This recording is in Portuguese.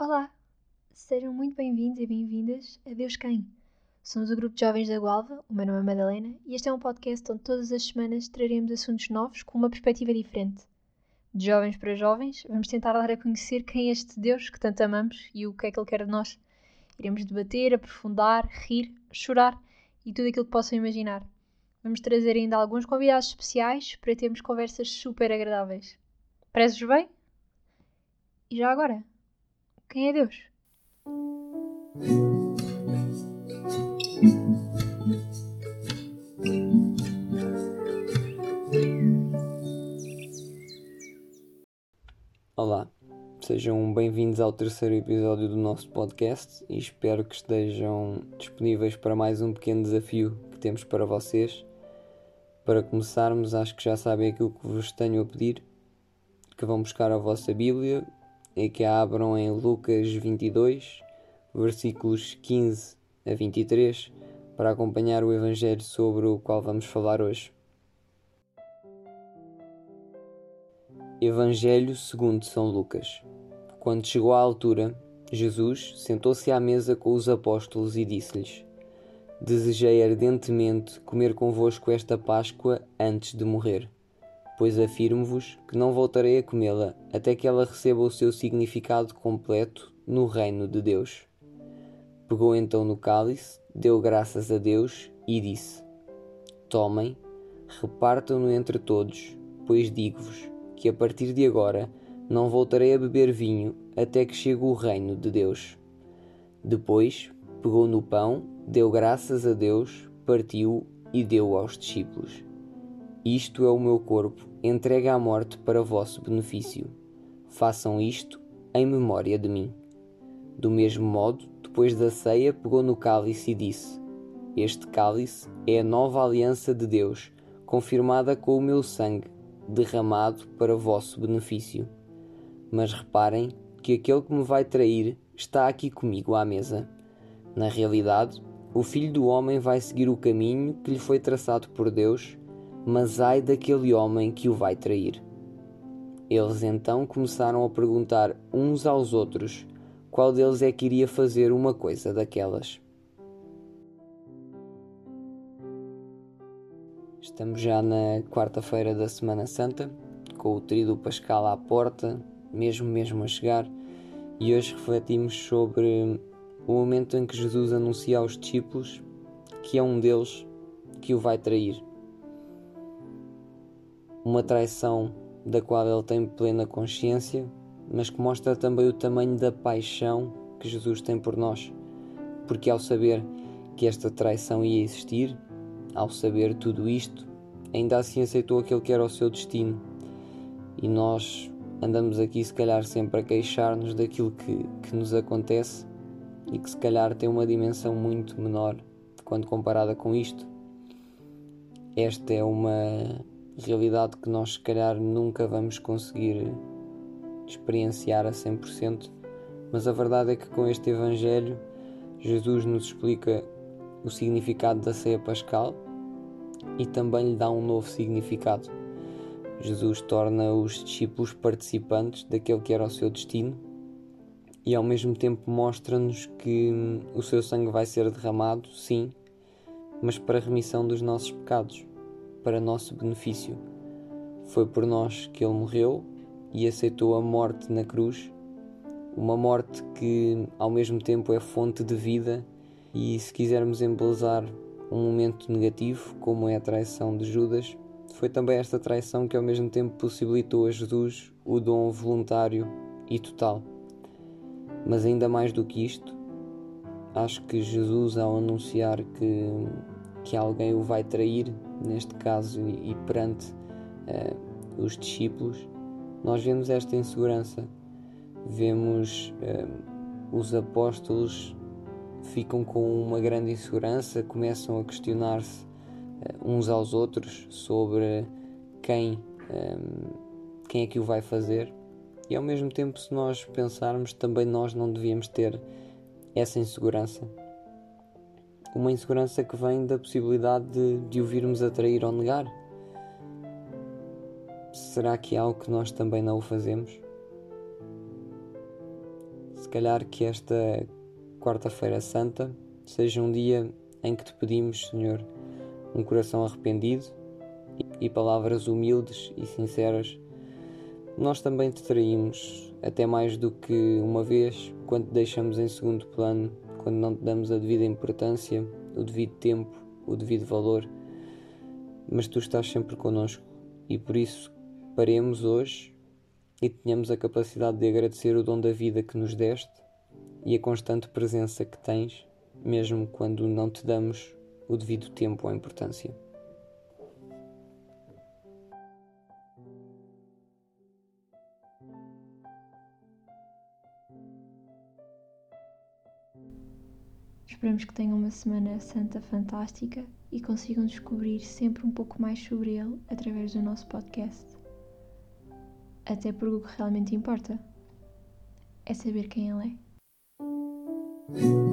Olá, sejam muito bem-vindos e bem-vindas a Deus Quem. Somos o grupo de jovens da Gualva, o meu nome é Madalena e este é um podcast onde todas as semanas traremos assuntos novos com uma perspectiva diferente. De jovens para jovens, vamos tentar dar a conhecer quem é este Deus que tanto amamos e o que é que Ele quer de nós. Iremos debater, aprofundar, rir, chorar e tudo aquilo que possam imaginar. Vamos trazer ainda alguns convidados especiais para termos conversas super agradáveis. Prezes bem? E já agora, quem é Deus? Olá, sejam bem-vindos ao terceiro episódio do nosso podcast e espero que estejam disponíveis para mais um pequeno desafio que temos para vocês. Para começarmos, acho que já sabem aquilo que vos tenho a pedir, que vão buscar a vossa Bíblia e que a abram em Lucas 22, versículos 15 a 23, para acompanhar o Evangelho sobre o qual vamos falar hoje. Evangelho segundo São Lucas. Quando chegou à altura, Jesus sentou-se à mesa com os apóstolos e disse-lhes: Desejei ardentemente comer convosco esta Páscoa antes de morrer, pois afirmo-vos que não voltarei a comê-la até que ela receba o seu significado completo no reino de Deus. Pegou então no cálice, deu graças a Deus e disse: Tomem, repartam-no entre todos, pois digo-vos que a partir de agora não voltarei a beber vinho até que chegue o reino de Deus. Depois pegou no pão, deu graças a Deus, partiu e deu aos discípulos. Isto é o meu corpo, entregue à morte para vosso benefício. Façam isto em memória de mim. Do mesmo modo, depois da ceia, pegou no cálice e disse: Este cálice é a nova aliança de Deus, confirmada com o meu sangue derramado para vosso benefício. Mas reparem que aquele que me vai trair está aqui comigo à mesa. Na realidade, o Filho do Homem vai seguir o caminho que lhe foi traçado por Deus, mas ai daquele homem que o vai trair. Eles então começaram a perguntar uns aos outros qual deles é que iria fazer uma coisa daquelas. Estamos já na quarta-feira da Semana Santa, com o tríduo pascal à porta, mesmo mesmo a chegar, e hoje refletimos sobre o momento em que Jesus anuncia aos discípulos que é um deles que o vai trair. Uma traição da qual ele tem plena consciência, mas que mostra também o tamanho da paixão que Jesus tem por nós, porque ao saber que esta traição ia existir, ao saber tudo isto, ainda assim aceitou aquele que era o seu destino. E nós andamos aqui, se calhar, sempre a queixar-nos daquilo que, que nos acontece e que, se calhar, tem uma dimensão muito menor quando comparada com isto. Esta é uma realidade que nós, se calhar, nunca vamos conseguir experienciar a 100%, mas a verdade é que com este Evangelho, Jesus nos explica o significado da ceia pascal e também lhe dá um novo significado. Jesus torna os discípulos participantes daquele que era o seu destino e ao mesmo tempo mostra-nos que hum, o seu sangue vai ser derramado, sim, mas para a remissão dos nossos pecados, para nosso benefício. Foi por nós que ele morreu e aceitou a morte na cruz, uma morte que ao mesmo tempo é fonte de vida e se quisermos embelezar um momento negativo, como é a traição de Judas, foi também esta traição que ao mesmo tempo possibilitou a Jesus o dom voluntário e total. Mas ainda mais do que isto, acho que Jesus, ao anunciar que, que alguém o vai trair, neste caso e, perante uh, os discípulos, nós vemos esta insegurança. Vemos uh, os apóstolos ficam com uma grande insegurança, começam a questionar-se uh, uns aos outros sobre quem, um, quem é que o vai fazer. E ao mesmo tempo, se nós pensarmos, também nós não devíamos ter essa insegurança. Uma insegurança que vem da possibilidade de, de o virmos atrair ou negar. Será que é algo que nós também não o fazemos? Se calhar que esta Quarta-feira Santa seja um dia em que te pedimos, Senhor, um coração arrependido e palavras humildes e sinceras. Nós também te traímos, até mais do que uma vez, quando deixamos em segundo plano, quando não damos a devida importância, o devido tempo, o devido valor. Mas tu estás sempre connosco e por isso paremos hoje e tenhamos a capacidade de agradecer o dom da vida que nos deste e a constante presença que tens, mesmo quando não te damos o devido tempo ou importância. Esperamos que tenham uma semana santa fantástica e consigam descobrir sempre um pouco mais sobre ele através do nosso podcast. Até porque o que realmente importa é saber quem ele é.